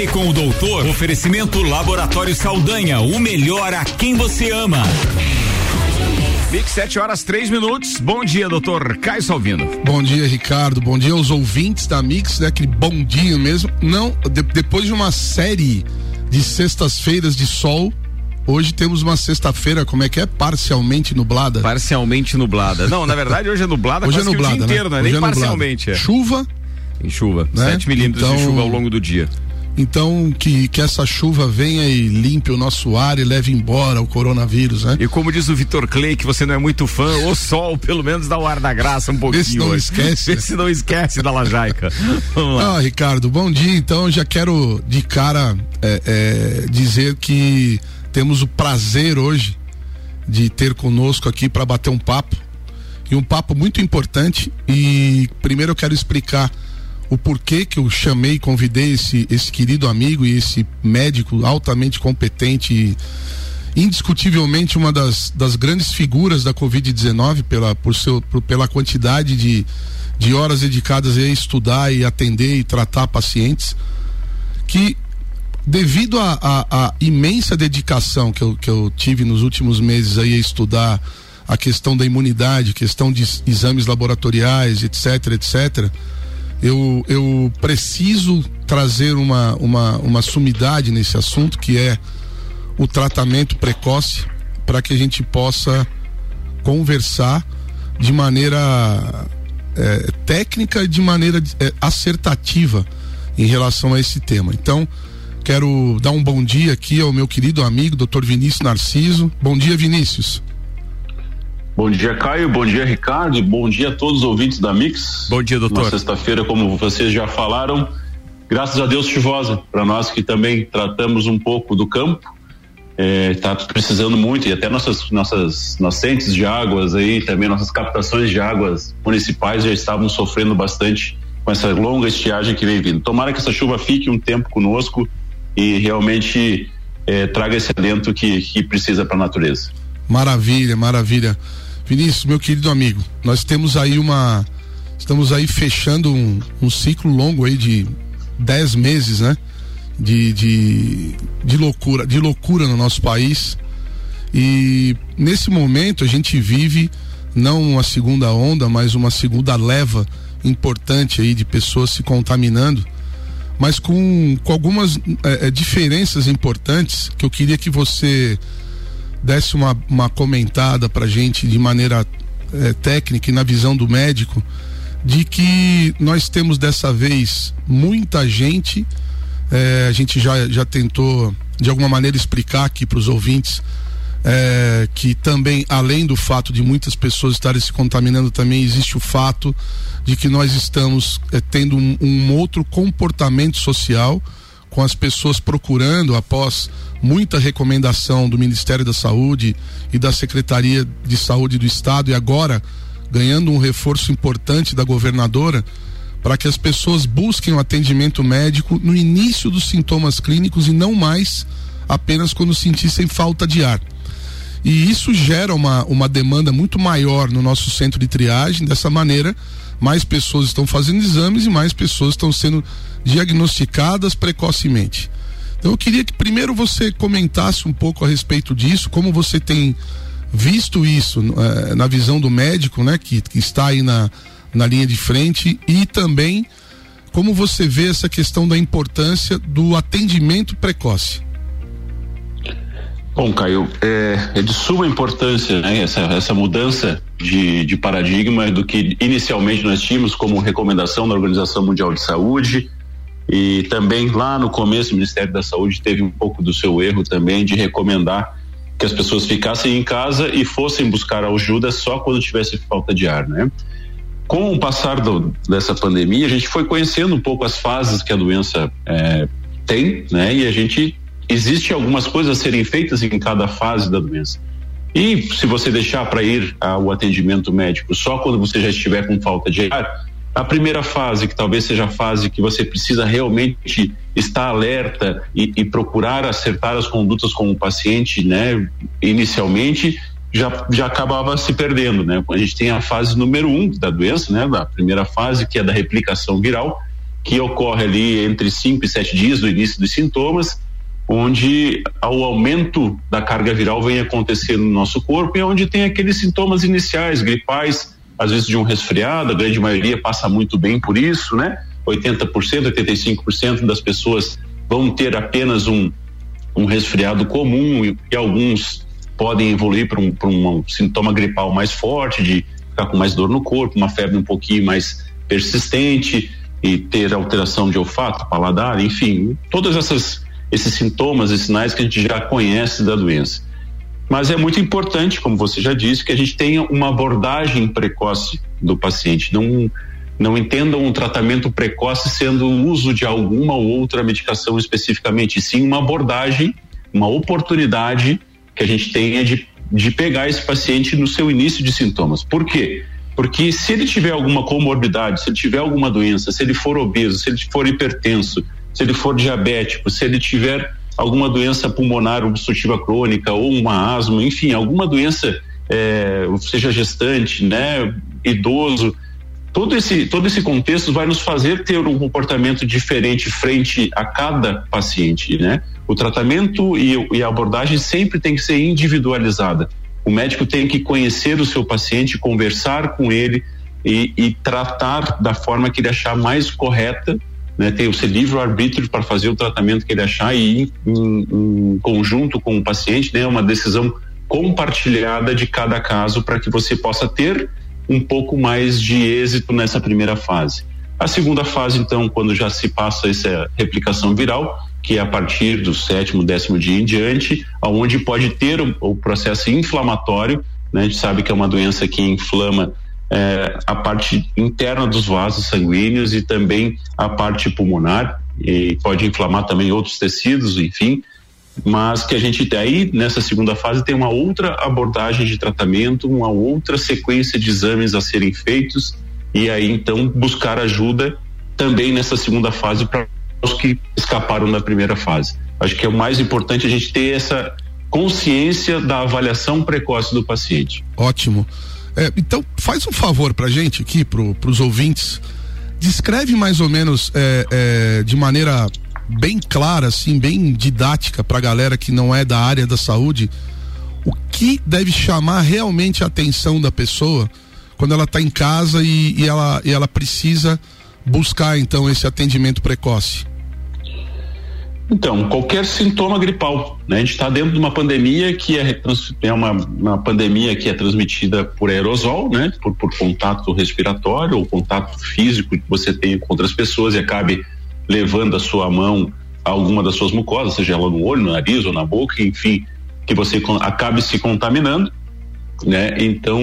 Fale com o doutor. Oferecimento Laboratório Saldanha, o melhor a quem você ama. Mix, 7 horas 3 minutos. Bom dia, doutor Caio Salvino. Bom dia, Ricardo. Bom dia aos ouvintes da Mix, né? Aquele bom dia mesmo. Não, de, depois de uma série de sextas-feiras de sol, Hoje temos uma sexta-feira, como é que é? Parcialmente nublada. Parcialmente nublada. Não, na verdade hoje é nublada hoje é nublada, o dia inteiro, né? é nem é parcialmente. É. Chuva. Em chuva. Né? 7 milímetros então, de chuva ao longo do dia. Então, que, que essa chuva venha e limpe o nosso ar e leve embora o coronavírus, né? E como diz o Vitor Clay, que você não é muito fã, o sol, pelo menos dá o ar da graça um pouquinho. Esse não hoje. esquece. Esse não esquece da lajaica. Vamos lá. Ah, Ricardo, bom dia. Então, já quero de cara é, é, dizer que temos o prazer hoje de ter conosco aqui para bater um papo e um papo muito importante. E primeiro eu quero explicar o porquê que eu chamei e convidei esse, esse querido amigo e esse médico altamente competente e indiscutivelmente uma das, das grandes figuras da Covid-19 pela, por seu, por, pela quantidade de, de horas dedicadas a estudar e atender e tratar pacientes que devido à imensa dedicação que eu, que eu tive nos últimos meses aí a estudar a questão da imunidade, questão de exames laboratoriais, etc, etc, eu, eu preciso trazer uma, uma, uma sumidade nesse assunto que é o tratamento precoce para que a gente possa conversar de maneira é, técnica e de maneira é, acertativa em relação a esse tema. Então, Quero dar um bom dia aqui ao meu querido amigo, Dr. Vinícius Narciso. Bom dia, Vinícius. Bom dia, Caio. Bom dia, Ricardo. Bom dia a todos os ouvintes da Mix. Bom dia, doutor. Na sexta-feira, como vocês já falaram, graças a Deus chuvosa. Para nós que também tratamos um pouco do campo, está é, precisando muito e até nossas nossas nascentes de águas aí, também nossas captações de águas municipais já estavam sofrendo bastante com essa longa estiagem que vem vindo. Tomara que essa chuva fique um tempo conosco e realmente é, traga esse alento que, que precisa para a natureza. Maravilha, maravilha. Vinícius, meu querido amigo, nós temos aí uma. Estamos aí fechando um, um ciclo longo aí de dez meses, né? De, de, de loucura, de loucura no nosso país. E nesse momento a gente vive não uma segunda onda, mas uma segunda leva importante aí de pessoas se contaminando mas com, com algumas é, é, diferenças importantes que eu queria que você desse uma, uma comentada para gente de maneira é, técnica e na visão do médico de que nós temos dessa vez muita gente é, a gente já, já tentou de alguma maneira explicar aqui para os ouvintes é, que também, além do fato de muitas pessoas estarem se contaminando, também existe o fato de que nós estamos é, tendo um, um, outro comportamento social com as pessoas procurando, após muita recomendação do Ministério da Saúde e da Secretaria de Saúde do Estado, e agora ganhando um reforço importante da governadora, para que as pessoas busquem o atendimento médico no início dos sintomas clínicos e não mais apenas quando sentissem falta de ar. E isso gera uma, uma demanda muito maior no nosso centro de triagem. Dessa maneira, mais pessoas estão fazendo exames e mais pessoas estão sendo diagnosticadas precocemente. Então eu queria que primeiro você comentasse um pouco a respeito disso, como você tem visto isso eh, na visão do médico, né, que, que está aí na, na linha de frente, e também como você vê essa questão da importância do atendimento precoce. Bom, Caio, é, é, de suma importância né, essa, essa mudança de, de paradigma do que inicialmente nós tínhamos como recomendação da Organização Mundial de Saúde e também lá no começo o Ministério da Saúde teve um pouco do seu erro também de recomendar que as pessoas ficassem em casa e fossem buscar ajuda só quando tivesse falta de ar, né? Com o passar do, dessa pandemia, a gente foi conhecendo um pouco as fases que a doença é, tem, né? E a gente existe algumas coisas a serem feitas em cada fase da doença. E se você deixar para ir ao atendimento médico só quando você já estiver com falta de ar, a primeira fase, que talvez seja a fase que você precisa realmente estar alerta e, e procurar acertar as condutas com o paciente, né, inicialmente, já, já acabava se perdendo, né? A gente tem a fase número um da doença, né, da primeira fase, que é da replicação viral, que ocorre ali entre 5 e 7 dias do início dos sintomas, onde o aumento da carga viral vem acontecendo no nosso corpo e onde tem aqueles sintomas iniciais, gripais, às vezes de um resfriado, a grande maioria passa muito bem por isso, né? 80%, 85% das pessoas vão ter apenas um, um resfriado comum e, e alguns podem evoluir para um, um sintoma gripal mais forte, de ficar com mais dor no corpo, uma febre um pouquinho mais persistente e ter alteração de olfato, paladar, enfim, todas essas esses sintomas e sinais que a gente já conhece da doença. Mas é muito importante, como você já disse, que a gente tenha uma abordagem precoce do paciente. Não não entendam um tratamento precoce sendo o uso de alguma ou outra medicação especificamente, sim uma abordagem, uma oportunidade que a gente tenha de, de pegar esse paciente no seu início de sintomas. Por quê? Porque se ele tiver alguma comorbidade, se ele tiver alguma doença, se ele for obeso, se ele for hipertenso, se ele for diabético, se ele tiver alguma doença pulmonar obstrutiva crônica ou uma asma, enfim, alguma doença, é, seja gestante, né, idoso, todo esse, todo esse contexto vai nos fazer ter um comportamento diferente frente a cada paciente, né? O tratamento e, e a abordagem sempre tem que ser individualizada. O médico tem que conhecer o seu paciente, conversar com ele e, e tratar da forma que ele achar mais correta né, tem o seu livre arbítrio para fazer o tratamento que ele achar e em, em, em, conjunto com o paciente, né, uma decisão compartilhada de cada caso para que você possa ter um pouco mais de êxito nessa primeira fase. A segunda fase, então, quando já se passa essa replicação viral, que é a partir do sétimo, décimo dia em diante, aonde pode ter o, o processo inflamatório, né? A gente sabe que é uma doença que inflama é, a parte interna dos vasos sanguíneos e também a parte pulmonar e pode inflamar também outros tecidos, enfim, mas que a gente aí nessa segunda fase tem uma outra abordagem de tratamento, uma outra sequência de exames a serem feitos e aí então buscar ajuda também nessa segunda fase para os que escaparam da primeira fase. Acho que é o mais importante a gente ter essa consciência da avaliação precoce do paciente. Ótimo. É, então faz um favor para gente aqui, para os ouvintes, descreve mais ou menos é, é, de maneira bem clara, assim, bem didática para a galera que não é da área da saúde, o que deve chamar realmente a atenção da pessoa quando ela está em casa e, e, ela, e ela precisa buscar então esse atendimento precoce? Então, qualquer sintoma gripal, né? A gente está dentro de uma pandemia que é, é uma, uma, pandemia que é transmitida por aerosol, né? Por, por contato respiratório ou contato físico que você tem com outras pessoas e acabe levando a sua mão a alguma das suas mucosas, seja ela no olho, no nariz ou na boca, enfim, que você acabe se contaminando, né? Então,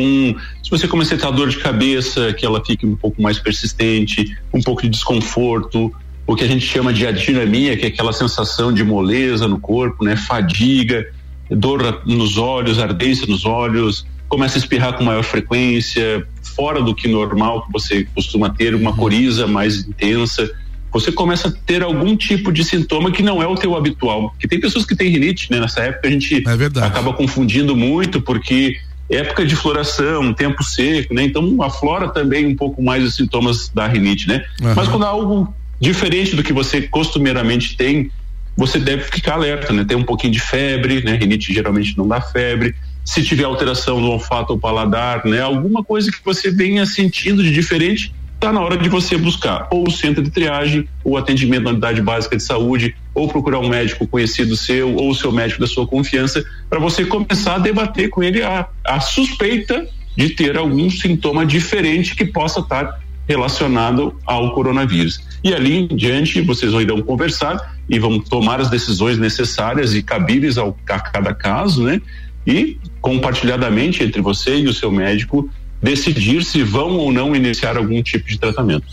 se você começar a ter dor de cabeça, que ela fique um pouco mais persistente, um pouco de desconforto, o que a gente chama de adinamia, que é aquela sensação de moleza no corpo, né? Fadiga, dor nos olhos, ardência nos olhos, começa a espirrar com maior frequência, fora do que normal que você costuma ter, uma uhum. coriza mais intensa, você começa a ter algum tipo de sintoma que não é o teu habitual. Que tem pessoas que têm rinite, né? Nessa época a gente é acaba confundindo muito porque época de floração, tempo seco, né? Então aflora também um pouco mais os sintomas da rinite, né? Uhum. Mas quando há algo diferente do que você costumeiramente tem, você deve ficar alerta, né? Tem um pouquinho de febre, né? Rinite geralmente não dá febre. Se tiver alteração no olfato ou paladar, né? Alguma coisa que você venha sentindo de diferente, está na hora de você buscar ou o centro de triagem, ou atendimento na unidade básica de saúde, ou procurar um médico conhecido seu, ou o seu médico da sua confiança, para você começar a debater com ele a, a suspeita de ter algum sintoma diferente que possa estar relacionado ao coronavírus. E ali em diante vocês irão conversar e vão tomar as decisões necessárias e cabíveis ao, a cada caso, né? E compartilhadamente entre você e o seu médico decidir se vão ou não iniciar algum tipo de tratamento.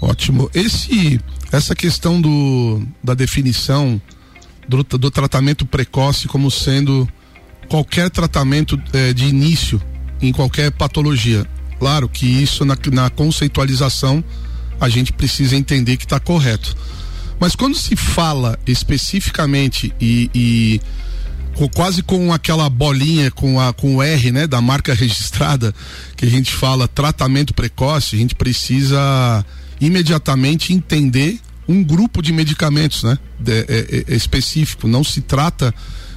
Ótimo. Esse, essa questão do, da definição do, do tratamento precoce como sendo qualquer tratamento eh, de início em qualquer patologia. Claro que isso na, na conceitualização a gente precisa entender que está correto. Mas quando se fala especificamente e, e com, quase com aquela bolinha com, a, com o R, né, da marca registrada, que a gente fala tratamento precoce, a gente precisa imediatamente entender um grupo de medicamentos, né? De, é, é, é, específico. Não se trata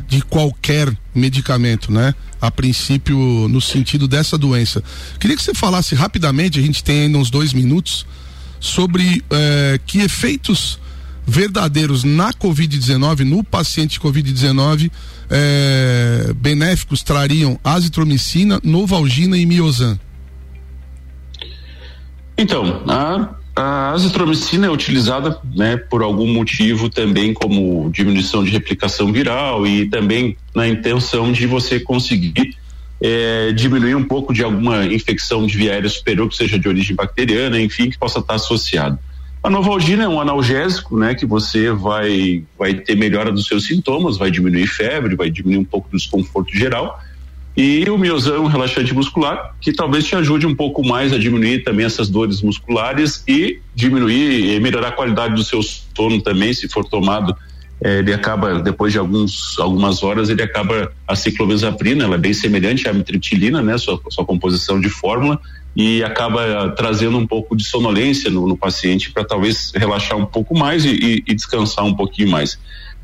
de qualquer medicamento, né? A princípio, no sentido dessa doença. Queria que você falasse rapidamente, a gente tem ainda uns dois minutos, sobre é, que efeitos verdadeiros na Covid-19, no paciente Covid-19, é, benéficos trariam azitromicina, novalgina e miozan? Então, a, a azitromicina é utilizada né, por algum motivo também como diminuição de replicação viral e também na intenção de você conseguir é, diminuir um pouco de alguma infecção de via aérea superior, que seja de origem bacteriana, enfim, que possa estar associado. A Novalgina é um analgésico, né, que você vai vai ter melhora dos seus sintomas, vai diminuir febre, vai diminuir um pouco do desconforto geral. E o miosão relaxante muscular que talvez te ajude um pouco mais a diminuir também essas dores musculares e diminuir e melhorar a qualidade do seu sono também, se for tomado. É, ele acaba depois de alguns algumas horas ele acaba a ciclomesaprina ela é bem semelhante à amitriptilina né sua, sua composição de fórmula e acaba trazendo um pouco de sonolência no, no paciente para talvez relaxar um pouco mais e, e, e, descansar um pouquinho mais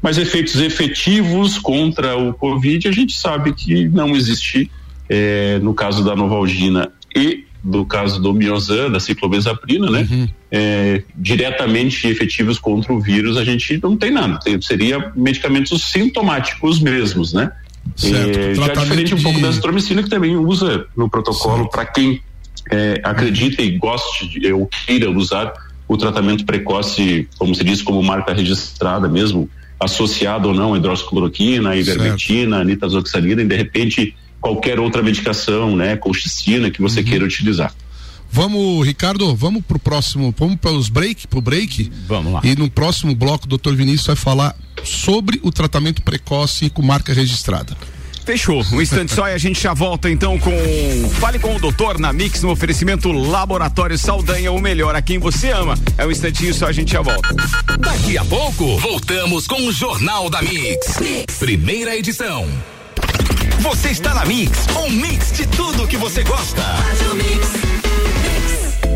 mas efeitos efetivos contra o covid a gente sabe que não existe é, no caso da novalgina e do caso do miozan, da ciclomesaprina, né? Uhum. É, diretamente efetivos contra o vírus, a gente não tem nada. Tem, seria medicamentos sintomáticos mesmos, né? É, já diferente um de... pouco da azitromicina, que também usa no protocolo para quem é, acredita e goste de, ou queira usar o tratamento precoce, como se diz, como marca registrada mesmo, associado ou não a hidroxicloroquina, ivermectina, nitazoxanida, e de repente qualquer outra medicação, né, colchicina que você uhum. queira utilizar. Vamos, Ricardo, vamos pro próximo, vamos para os break, pro break. Vamos lá. E no próximo bloco, o doutor Vinícius vai falar sobre o tratamento precoce com marca registrada. Fechou. Um instante só e a gente já volta então com Fale com o doutor na Mix no oferecimento Laboratório Saldanha, o melhor a quem você ama. É um instantinho só, a gente já volta. Daqui a pouco, voltamos com o Jornal da mix. Primeira edição. Você está na Mix, um mix de tudo que você gosta.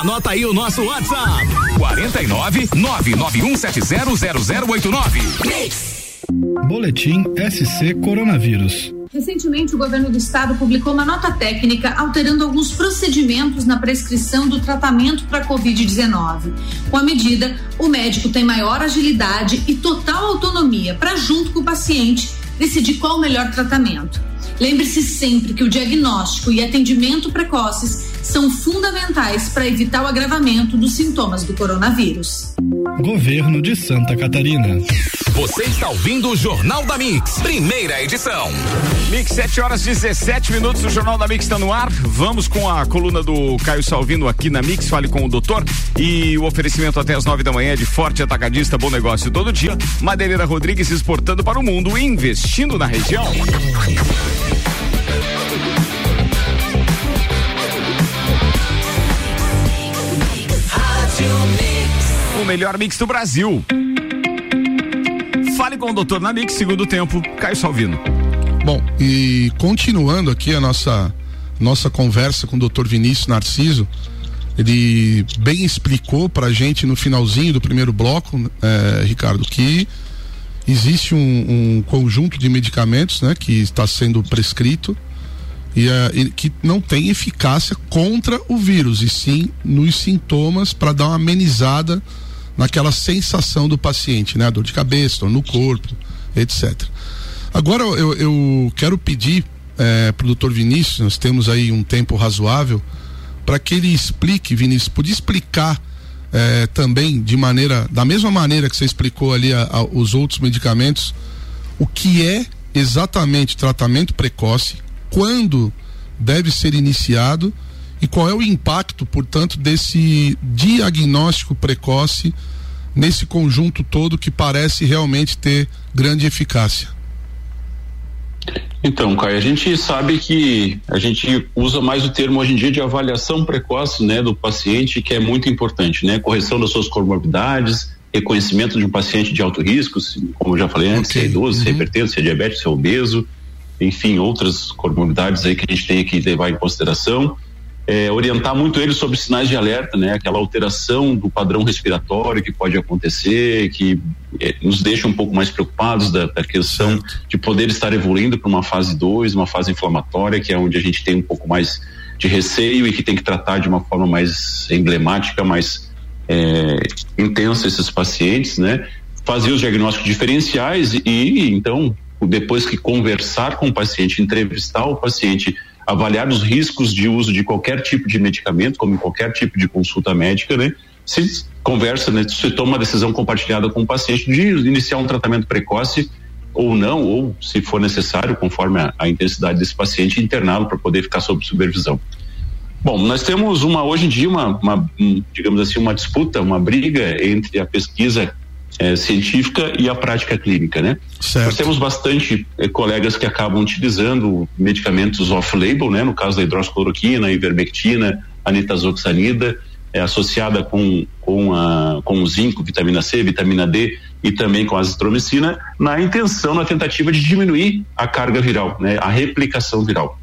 Anota aí o nosso WhatsApp: 49 991700089. Boletim SC Coronavírus. Recentemente, o governo do estado publicou uma nota técnica alterando alguns procedimentos na prescrição do tratamento para Covid-19. Com a medida, o médico tem maior agilidade e total autonomia para, junto com o paciente, decidir qual o melhor tratamento. Lembre-se sempre que o diagnóstico e atendimento precoces são fundamentais para evitar o agravamento dos sintomas do coronavírus. Governo de Santa Catarina. Você está ouvindo o Jornal da Mix, primeira edição. Mix, 7 horas 17 minutos, o Jornal da Mix está no ar. Vamos com a coluna do Caio Salvino aqui na Mix, fale com o doutor. E o oferecimento até as 9 da manhã de forte atacadista, bom negócio todo dia. Madeireira Rodrigues exportando para o mundo e investindo na região. O melhor mix do Brasil. Fale com o doutor na Mix, segundo tempo, Caio Salvino. Bom, e continuando aqui a nossa nossa conversa com o doutor Vinícius Narciso, ele bem explicou pra gente no finalzinho do primeiro bloco, é, Ricardo, que existe um, um, conjunto de medicamentos né, que está sendo prescrito e, e, que não tem eficácia contra o vírus, e sim nos sintomas para dar uma amenizada naquela sensação do paciente, né? A dor de cabeça, dor no corpo, etc. Agora eu, eu quero pedir é, para o doutor Vinícius, nós temos aí um tempo razoável, para que ele explique, Vinícius, podia explicar é, também de maneira, da mesma maneira que você explicou ali a, a, os outros medicamentos, o que é exatamente tratamento precoce, quando deve ser iniciado e qual é o impacto, portanto, desse diagnóstico precoce nesse conjunto todo que parece realmente ter grande eficácia. Então, Caio, a gente sabe que a gente usa mais o termo hoje em dia de avaliação precoce, né, do paciente, que é muito importante, né, correção das suas comorbidades, reconhecimento de um paciente de alto risco, como eu já falei antes, okay. se é idoso, uhum. se é hipertenso, se é diabético, se é obeso, enfim, outras comorbidades aí que a gente tem que levar em consideração é, orientar muito ele sobre sinais de alerta, né? Aquela alteração do padrão respiratório que pode acontecer, que é, nos deixa um pouco mais preocupados da, da questão de poder estar evoluindo para uma fase 2, uma fase inflamatória, que é onde a gente tem um pouco mais de receio e que tem que tratar de uma forma mais emblemática, mais é, intensa esses pacientes, né? Fazer os diagnósticos diferenciais e, e então, depois que conversar com o paciente, entrevistar o paciente avaliar os riscos de uso de qualquer tipo de medicamento, como em qualquer tipo de consulta médica, né? Se conversa, né? Se toma uma decisão compartilhada com o paciente de iniciar um tratamento precoce ou não, ou se for necessário, conforme a, a intensidade desse paciente, interná-lo para poder ficar sob supervisão. Bom, nós temos uma hoje em dia uma, uma, digamos assim uma disputa, uma briga entre a pesquisa é, científica e a prática clínica, né? Certo. Nós temos bastante é, colegas que acabam utilizando medicamentos off-label, né? No caso da hidroxicloroquina, ivermectina, anitazoxanida, é, associada com, com, a, com o zinco, vitamina C, vitamina D e também com a azitromicina, na intenção, na tentativa de diminuir a carga viral, né? A replicação viral.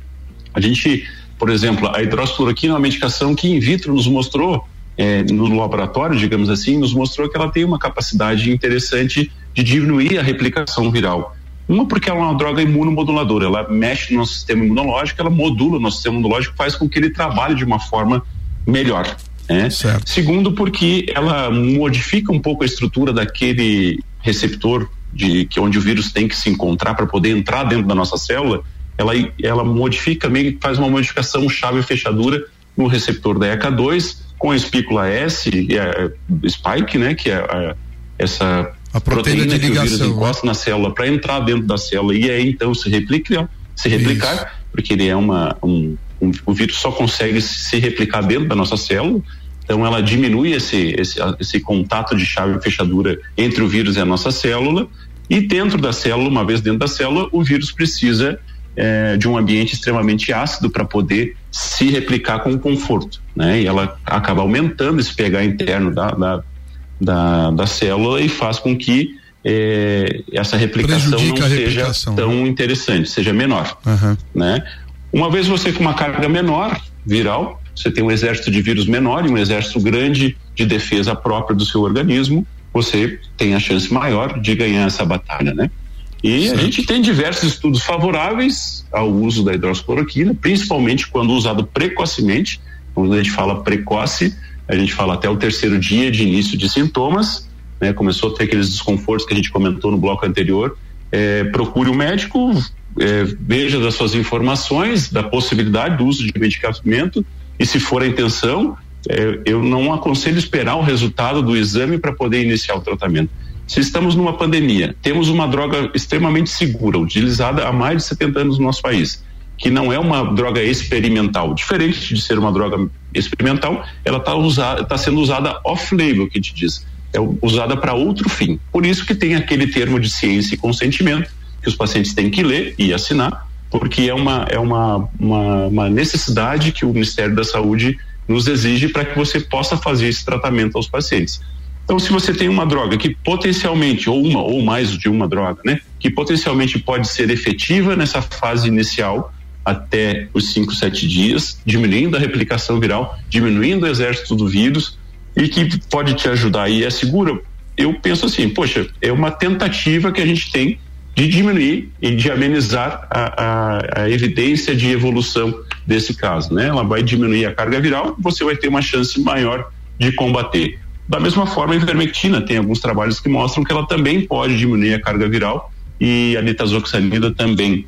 A gente, por exemplo, a hidroxicloroquina é uma medicação que in vitro nos mostrou é, no laboratório, digamos assim, nos mostrou que ela tem uma capacidade interessante de diminuir a replicação viral. Uma porque ela é uma droga imunomoduladora, ela mexe no nosso sistema imunológico, ela modula o nosso sistema imunológico, faz com que ele trabalhe de uma forma melhor. Né? Segundo, porque ela modifica um pouco a estrutura daquele receptor de que onde o vírus tem que se encontrar para poder entrar dentro da nossa célula, ela, ela modifica meio faz uma modificação chave fechadura no receptor da ECA2 com a espícula S e a spike, né, que é a, essa a proteína, proteína que o vírus encosta né? na célula para entrar dentro da célula e aí então se replicar, se replicar, Isso. porque ele é uma um, um, o vírus só consegue se replicar dentro da nossa célula. Então ela diminui esse, esse, esse contato de chave e fechadura entre o vírus e a nossa célula e dentro da célula, uma vez dentro da célula, o vírus precisa é, de um ambiente extremamente ácido para poder se replicar com conforto, né? E ela acaba aumentando esse pH interno da, da, da, da célula e faz com que é, essa replicação Prejudica não seja tão interessante, seja menor, uhum. né? Uma vez você com uma carga menor viral, você tem um exército de vírus menor e um exército grande de defesa própria do seu organismo, você tem a chance maior de ganhar essa batalha, né? E certo. a gente tem diversos estudos favoráveis ao uso da hidroxicloroquina, principalmente quando usado precocemente. Quando a gente fala precoce, a gente fala até o terceiro dia de início de sintomas, né? Começou a ter aqueles desconfortos que a gente comentou no bloco anterior. É, procure o um médico, é, veja das suas informações, da possibilidade do uso de medicamento e se for a intenção, é, eu não aconselho esperar o resultado do exame para poder iniciar o tratamento se estamos numa pandemia, temos uma droga extremamente segura, utilizada há mais de 70 anos no nosso país, que não é uma droga experimental, diferente de ser uma droga experimental, ela está tá sendo usada off-label, que te diz, é usada para outro fim. Por isso que tem aquele termo de ciência e consentimento que os pacientes têm que ler e assinar, porque é uma é uma, uma, uma necessidade que o Ministério da Saúde nos exige para que você possa fazer esse tratamento aos pacientes. Então, se você tem uma droga que potencialmente, ou uma ou mais de uma droga, né, que potencialmente pode ser efetiva nessa fase inicial até os 5, 7 dias, diminuindo a replicação viral, diminuindo o exército do vírus e que pode te ajudar e é segura, eu penso assim, poxa, é uma tentativa que a gente tem de diminuir e de amenizar a, a, a, evidência de evolução desse caso, né? Ela vai diminuir a carga viral, você vai ter uma chance maior de combater. Da mesma forma, a ivermectina tem alguns trabalhos que mostram que ela também pode diminuir a carga viral e a nitazoxanida também,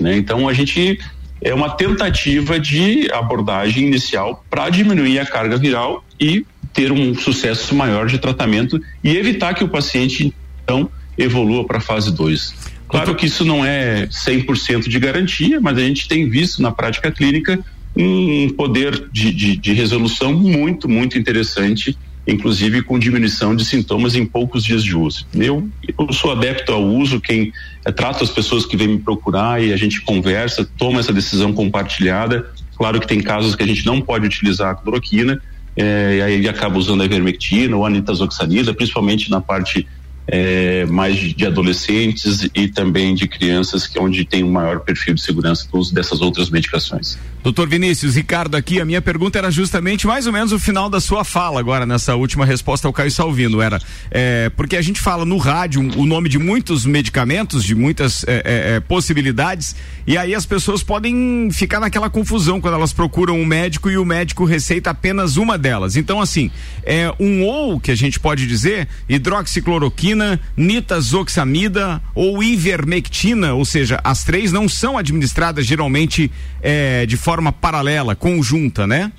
né? Então a gente é uma tentativa de abordagem inicial para diminuir a carga viral e ter um sucesso maior de tratamento e evitar que o paciente então evolua para a fase 2. Claro que isso não é 100% de garantia, mas a gente tem visto na prática clínica um poder de, de, de resolução muito, muito interessante inclusive com diminuição de sintomas em poucos dias de uso. Eu, eu sou adepto ao uso, quem é, trata as pessoas que vêm me procurar e a gente conversa, toma essa decisão compartilhada. Claro que tem casos que a gente não pode utilizar a cloroquina, é, e aí acaba usando a ivermectina ou a nitazoxanida, principalmente na parte é, mais de adolescentes e também de crianças, que é onde tem um maior perfil de segurança do uso dessas outras medicações. Doutor Vinícius, Ricardo aqui, a minha pergunta era justamente mais ou menos o final da sua fala agora, nessa última resposta ao Caio Salvino, era, é, porque a gente fala no rádio o nome de muitos medicamentos, de muitas é, é, é, possibilidades, e aí as pessoas podem ficar naquela confusão quando elas procuram um médico e o médico receita apenas uma delas. Então, assim, é um ou que a gente pode dizer, hidroxicloroquina, nitazoxamida ou ivermectina, ou seja, as três não são administradas geralmente é, de forma paralela, conjunta, né?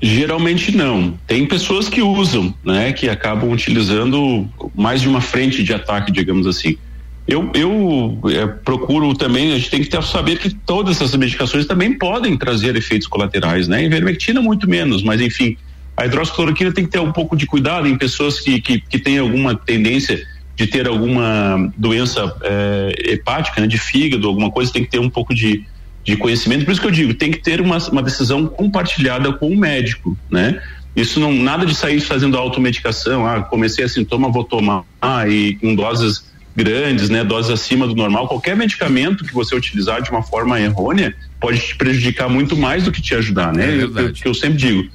Geralmente não. Tem pessoas que usam, né? Que acabam utilizando mais de uma frente de ataque, digamos assim. Eu, eu é, procuro também, a gente tem que ter, saber que todas essas medicações também podem trazer efeitos colaterais, né? Ivermectina muito menos, mas enfim, a hidroxicloroquina tem que ter um pouco de cuidado em pessoas que, que, que têm alguma tendência de ter alguma doença é, hepática, né, de fígado, alguma coisa, tem que ter um pouco de, de conhecimento. Por isso que eu digo, tem que ter uma, uma decisão compartilhada com o médico, né? Isso não nada de sair fazendo automedicação, ah, comecei a sintoma, vou tomar, ah, e com doses grandes, né, doses acima do normal. Qualquer medicamento que você utilizar de uma forma errônea pode te prejudicar muito mais do que te ajudar, né? É eu, eu, eu sempre digo,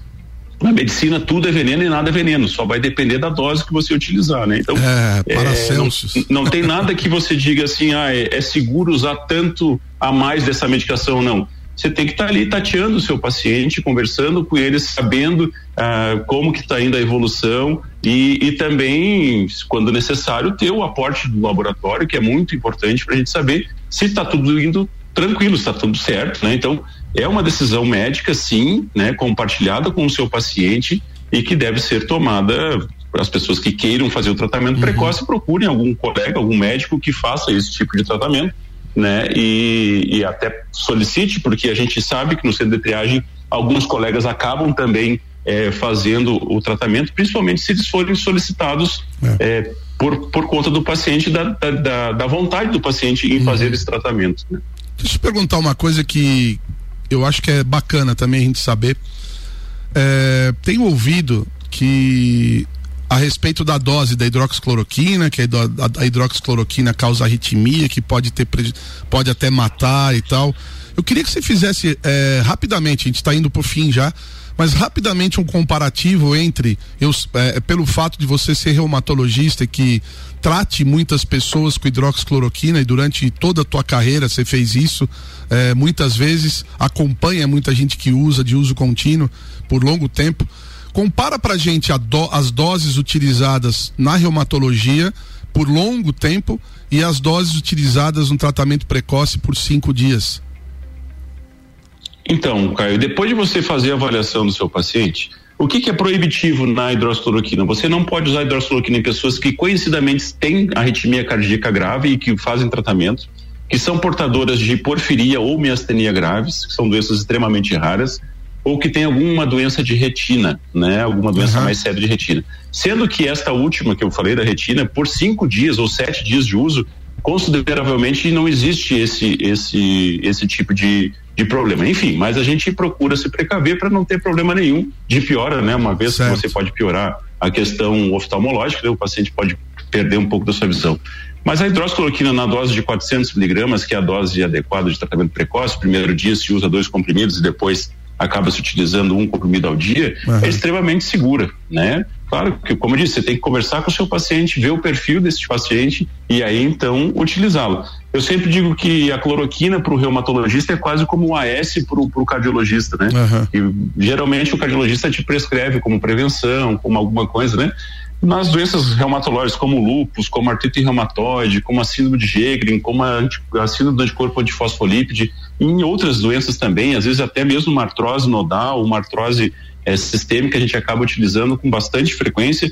na medicina tudo é veneno e nada é veneno, só vai depender da dose que você utilizar, né? Então, é, é não, não, tem nada que você diga assim, ah, é, é seguro usar tanto a mais dessa medicação, não. Você tem que estar tá ali tateando o seu paciente, conversando com ele, sabendo ah, como que está indo a evolução e, e também, quando necessário, ter o aporte do laboratório, que é muito importante para a gente saber se está tudo indo tranquilo, está tudo certo, né? Então, é uma decisão médica, sim, né? Compartilhada com o seu paciente e que deve ser tomada para as pessoas que queiram fazer o tratamento uhum. precoce, procurem algum colega, algum médico que faça esse tipo de tratamento né? E, e até solicite, porque a gente sabe que no centro de triagem alguns colegas acabam também é, fazendo o tratamento, principalmente se eles forem solicitados é. É, por, por conta do paciente, da, da, da vontade do paciente em uhum. fazer esse tratamento. Né? Deixa eu perguntar uma coisa que eu acho que é bacana também a gente saber. É, tenho ouvido que a respeito da dose da hidroxicloroquina, que a, hidroxicloroquina causa arritmia, que pode ter pode até matar e tal. Eu queria que você fizesse é, rapidamente, a gente está indo pro fim já, mas rapidamente um comparativo entre eu, é, pelo fato de você ser reumatologista que trate muitas pessoas com hidroxicloroquina e durante toda a tua carreira você fez isso é, muitas vezes acompanha muita gente que usa de uso contínuo por longo tempo Compara pra gente do, as doses utilizadas na reumatologia por longo tempo e as doses utilizadas no tratamento precoce por cinco dias. Então, Caio, depois de você fazer a avaliação do seu paciente, o que, que é proibitivo na hidroxicloroquina? Você não pode usar hidroxicloroquina em pessoas que coincidentemente têm arritmia cardíaca grave e que fazem tratamento, que são portadoras de porfiria ou miastenia graves, que são doenças extremamente raras, ou que tem alguma doença de retina, né? Alguma doença uhum. mais séria de retina. Sendo que esta última que eu falei da retina, por cinco dias ou sete dias de uso, consideravelmente não existe esse esse esse tipo de, de problema. Enfim, mas a gente procura se precaver para não ter problema nenhum de piora, né? Uma vez certo. que você pode piorar a questão oftalmológica, né? o paciente pode perder um pouco da sua visão. Mas a hidroxicloroquina na dose de 400 miligramas, que é a dose adequada de tratamento precoce, primeiro dia se usa dois comprimidos e depois acaba se utilizando um comprimido ao dia, uhum. é extremamente segura, né? Claro que, como eu disse, você tem que conversar com o seu paciente, ver o perfil desse paciente e aí então utilizá-lo. Eu sempre digo que a cloroquina para o reumatologista é quase como um AS para o cardiologista, né? Uhum. E geralmente o cardiologista te prescreve como prevenção, como alguma coisa, né? nas doenças reumatológicas como lúpus, como artrite reumatoide, como a síndrome de Sjögren, como a, a síndrome do anticorpo antifosfolípide, em outras doenças também, às vezes até mesmo uma artrose nodal, uma artrose é, sistêmica a gente acaba utilizando com bastante frequência.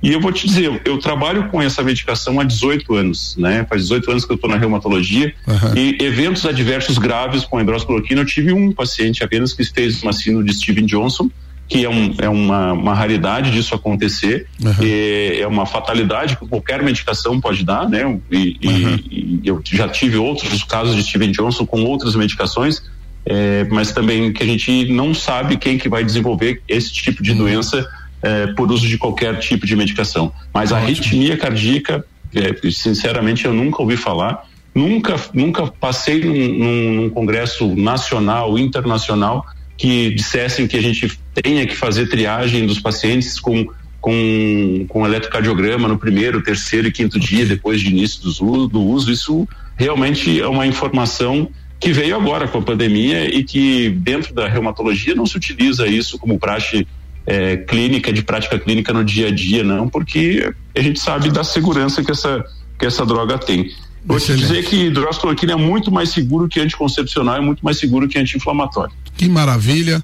E eu vou te dizer, eu, eu trabalho com essa medicação há 18 anos, né? Faz 18 anos que eu estou na reumatologia uhum. e eventos adversos graves com a hidroxicloroquina, eu tive um paciente apenas que fez uma síndrome de Steven Johnson, que é, um, é uma, uma raridade disso acontecer, uhum. é, é, uma fatalidade que qualquer medicação pode dar, né? E, uhum. e, e, eu já tive outros casos de Steven Johnson com outras medicações, é, mas também que a gente não sabe quem que vai desenvolver esse tipo de doença é, por uso de qualquer tipo de medicação. Mas a arritmia cardíaca, é, sinceramente, eu nunca ouvi falar. Nunca, nunca passei num, num, num congresso nacional, internacional, que dissessem que a gente tenha que fazer triagem dos pacientes com com, com eletrocardiograma no primeiro, terceiro e quinto dia depois de início do, do uso, isso realmente é uma informação que veio agora com a pandemia e que dentro da reumatologia não se utiliza isso como praxe é, clínica, de prática clínica no dia a dia, não, porque a gente sabe da segurança que essa, que essa droga tem. Vou te dizer que hidroxicloroquina é muito mais seguro que anticoncepcional, é muito mais seguro que anti-inflamatório. Que maravilha.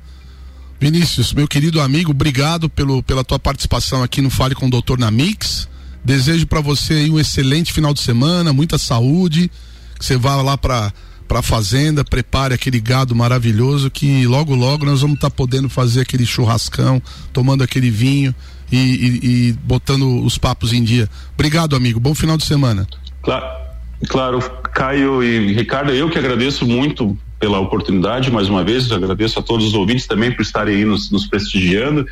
Vinícius, meu querido amigo, obrigado pelo, pela tua participação aqui no Fale com o Doutor na Mix. Desejo para você um excelente final de semana, muita saúde, que você vá lá para para fazenda, prepare aquele gado maravilhoso que logo logo nós vamos estar tá podendo fazer aquele churrascão, tomando aquele vinho e, e, e, botando os papos em dia. Obrigado, amigo. Bom final de semana. Claro, claro, Caio e Ricardo, eu que agradeço muito pela oportunidade mais uma vez. Agradeço a todos os ouvintes também por estarem aí nos, nos prestigiando.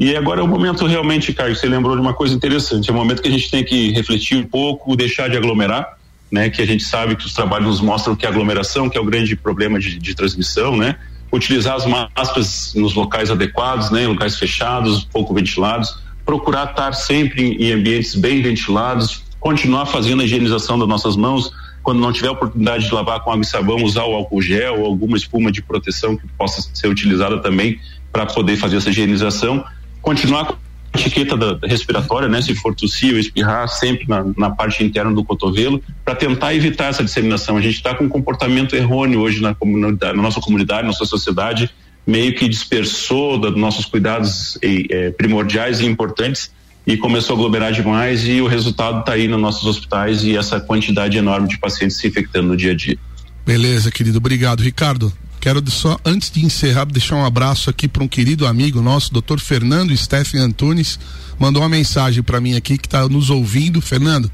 E agora é o momento realmente, Caio, você lembrou de uma coisa interessante. É o momento que a gente tem que refletir um pouco, deixar de aglomerar, né? Que a gente sabe que os trabalhos nos mostram que a aglomeração, que é o grande problema de, de transmissão, né? Utilizar as máscaras nos locais adequados, né? Em locais fechados, pouco ventilados. Procurar estar sempre em ambientes bem ventilados, continuar fazendo a higienização das nossas mãos, quando não tiver oportunidade de lavar com água e sabão, usar o álcool gel ou alguma espuma de proteção que possa ser utilizada também para poder fazer essa higienização. Continuar etiqueta da, respiratória, né? Se for tossir ou espirrar, sempre na, na parte interna do cotovelo, para tentar evitar essa disseminação. A gente está com um comportamento errôneo hoje na, comunidade, na nossa comunidade, na nossa sociedade, meio que dispersou dos nossos cuidados eh, primordiais e importantes e começou a aglomerar demais e o resultado está aí nos nossos hospitais e essa quantidade enorme de pacientes se infectando no dia a dia. Beleza, querido. Obrigado, Ricardo. Quero só, antes de encerrar, deixar um abraço aqui para um querido amigo nosso, doutor Fernando Steffen Antunes, mandou uma mensagem para mim aqui que está nos ouvindo. Fernando,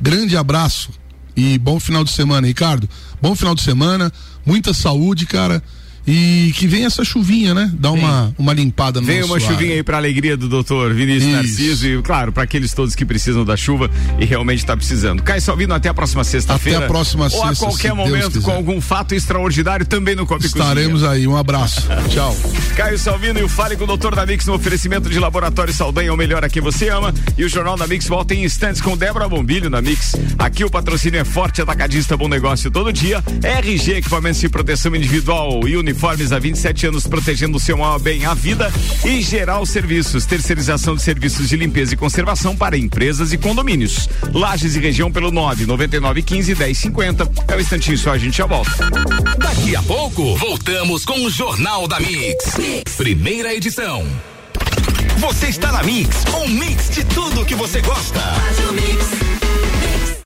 grande abraço e bom final de semana, Ricardo. Bom final de semana, muita saúde, cara. E que vem essa chuvinha, né? Dá uma, uma limpada no Vem uma chuvinha aí pra alegria do doutor Vinícius Isso. Narciso e, claro, para aqueles todos que precisam da chuva e realmente está precisando. Caio Salvino, até a próxima sexta-feira. Até a próxima sexta. Ou a qualquer momento, com algum fato extraordinário também no Copa Estaremos Cozinha. aí. Um abraço. Tchau. Caio Salvino e o Fale com o doutor da Mix no oferecimento de Laboratório Saldanha, o melhor a quem você ama. E o Jornal da Mix volta em instantes com Débora Bombilho na Mix. Aqui o patrocínio é forte, atacadista, bom negócio todo dia. RG, equipamentos de proteção individual e uniformes há 27 sete anos protegendo o seu maior bem, a vida. E Geral Serviços, terceirização de serviços de limpeza e conservação para empresas e condomínios. Lages e região pelo 99915 1050. É o um instantinho só, a gente já volta. Daqui a pouco, voltamos com o Jornal da mix. mix. Primeira edição. Você está na Mix, um mix de tudo que você gosta. Faz o mix.